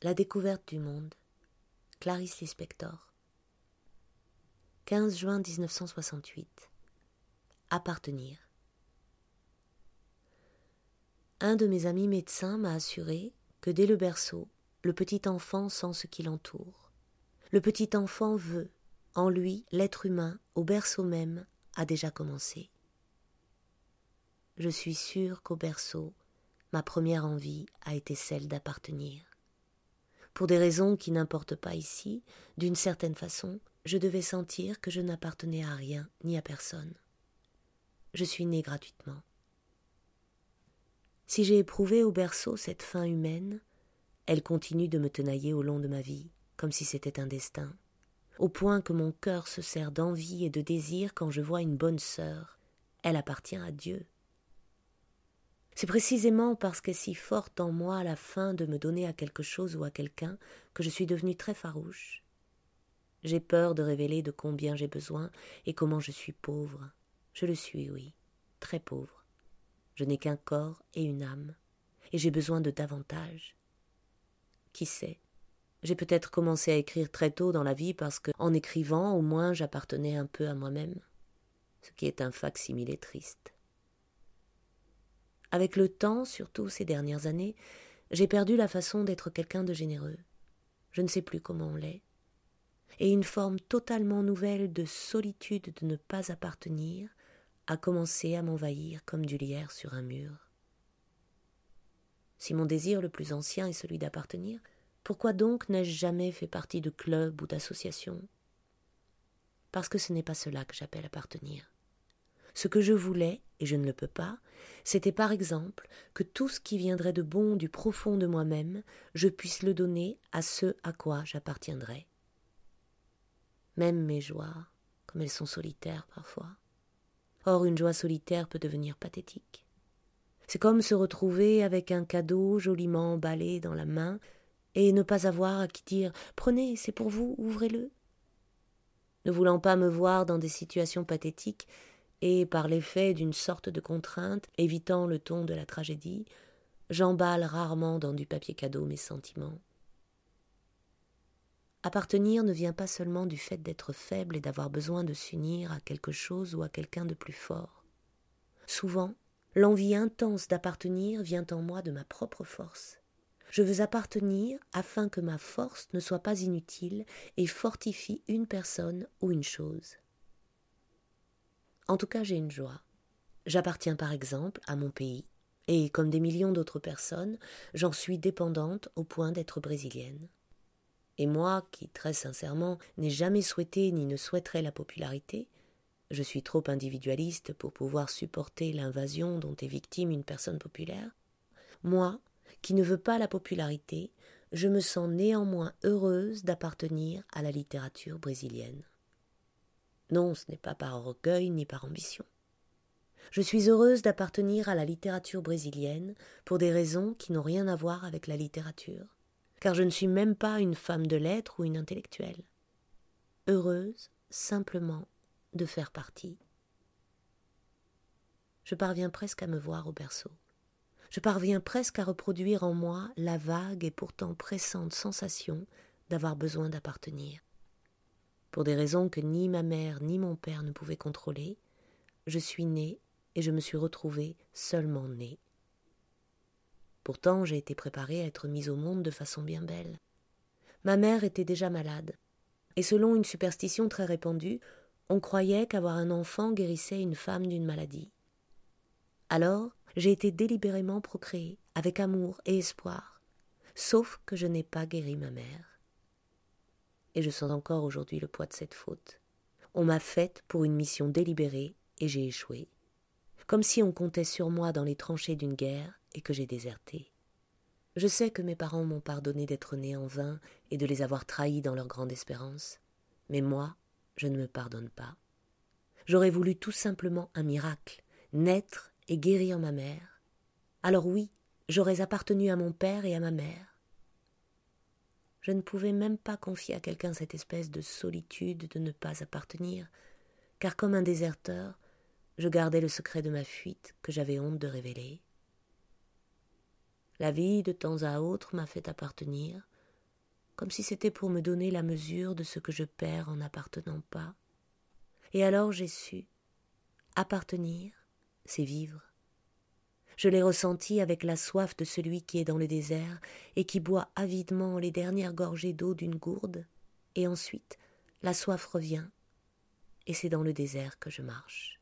La découverte du monde. Clarice Lispector. 15 juin 1968. Appartenir. Un de mes amis médecins m'a assuré que dès le berceau, le petit enfant sent ce qui l'entoure. Le petit enfant veut, en lui, l'être humain, au berceau même, a déjà commencé. Je suis sûre qu'au berceau, ma première envie a été celle d'appartenir. Pour des raisons qui n'importent pas ici, d'une certaine façon, je devais sentir que je n'appartenais à rien ni à personne. Je suis née gratuitement. Si j'ai éprouvé au berceau cette faim humaine, elle continue de me tenailler au long de ma vie, comme si c'était un destin, au point que mon cœur se sert d'envie et de désir quand je vois une bonne sœur. Elle appartient à Dieu. C'est précisément parce qu'est si forte en moi la faim de me donner à quelque chose ou à quelqu'un que je suis devenue très farouche. J'ai peur de révéler de combien j'ai besoin et comment je suis pauvre. Je le suis, oui, très pauvre. Je n'ai qu'un corps et une âme, et j'ai besoin de davantage. Qui sait? J'ai peut-être commencé à écrire très tôt dans la vie parce que, en écrivant, au moins j'appartenais un peu à moi-même, ce qui est un facsimilé triste. Avec le temps, surtout ces dernières années, j'ai perdu la façon d'être quelqu'un de généreux. Je ne sais plus comment on l'est. Et une forme totalement nouvelle de solitude de ne pas appartenir a commencé à m'envahir comme du lierre sur un mur. Si mon désir le plus ancien est celui d'appartenir, pourquoi donc n'ai-je jamais fait partie de clubs ou d'associations Parce que ce n'est pas cela que j'appelle appartenir. Ce que je voulais, et je ne le peux pas, c'était par exemple que tout ce qui viendrait de bon du profond de moi-même, je puisse le donner à ceux à quoi j'appartiendrais. Même mes joies, comme elles sont solitaires parfois. Or une joie solitaire peut devenir pathétique. C'est comme se retrouver avec un cadeau joliment emballé dans la main et ne pas avoir à qui dire Prenez, c'est pour vous, ouvrez-le. Ne voulant pas me voir dans des situations pathétiques, et par l'effet d'une sorte de contrainte, évitant le ton de la tragédie, j'emballe rarement dans du papier cadeau mes sentiments. Appartenir ne vient pas seulement du fait d'être faible et d'avoir besoin de s'unir à quelque chose ou à quelqu'un de plus fort. Souvent, l'envie intense d'appartenir vient en moi de ma propre force. Je veux appartenir afin que ma force ne soit pas inutile et fortifie une personne ou une chose. En tout cas, j'ai une joie. J'appartiens par exemple à mon pays, et comme des millions d'autres personnes, j'en suis dépendante au point d'être brésilienne. Et moi, qui très sincèrement n'ai jamais souhaité ni ne souhaiterais la popularité, je suis trop individualiste pour pouvoir supporter l'invasion dont est victime une personne populaire, moi, qui ne veux pas la popularité, je me sens néanmoins heureuse d'appartenir à la littérature brésilienne. Non, ce n'est pas par orgueil ni par ambition. Je suis heureuse d'appartenir à la littérature brésilienne pour des raisons qui n'ont rien à voir avec la littérature, car je ne suis même pas une femme de lettres ou une intellectuelle. Heureuse simplement de faire partie. Je parviens presque à me voir au berceau. Je parviens presque à reproduire en moi la vague et pourtant pressante sensation d'avoir besoin d'appartenir. Pour des raisons que ni ma mère ni mon père ne pouvaient contrôler, je suis née et je me suis retrouvée seulement née. Pourtant, j'ai été préparée à être mise au monde de façon bien belle. Ma mère était déjà malade, et selon une superstition très répandue, on croyait qu'avoir un enfant guérissait une femme d'une maladie. Alors, j'ai été délibérément procréée, avec amour et espoir, sauf que je n'ai pas guéri ma mère et je sens encore aujourd'hui le poids de cette faute. On m'a faite pour une mission délibérée et j'ai échoué. Comme si on comptait sur moi dans les tranchées d'une guerre et que j'ai déserté. Je sais que mes parents m'ont pardonné d'être né en vain et de les avoir trahis dans leur grande espérance, mais moi, je ne me pardonne pas. J'aurais voulu tout simplement un miracle, naître et guérir ma mère. Alors oui, j'aurais appartenu à mon père et à ma mère. Je ne pouvais même pas confier à quelqu'un cette espèce de solitude de ne pas appartenir, car comme un déserteur, je gardais le secret de ma fuite que j'avais honte de révéler. La vie, de temps à autre, m'a fait appartenir, comme si c'était pour me donner la mesure de ce que je perds en n'appartenant pas. Et alors j'ai su. Appartenir, c'est vivre. Je l'ai ressenti avec la soif de celui qui est dans le désert et qui boit avidement les dernières gorgées d'eau d'une gourde, et ensuite la soif revient, et c'est dans le désert que je marche.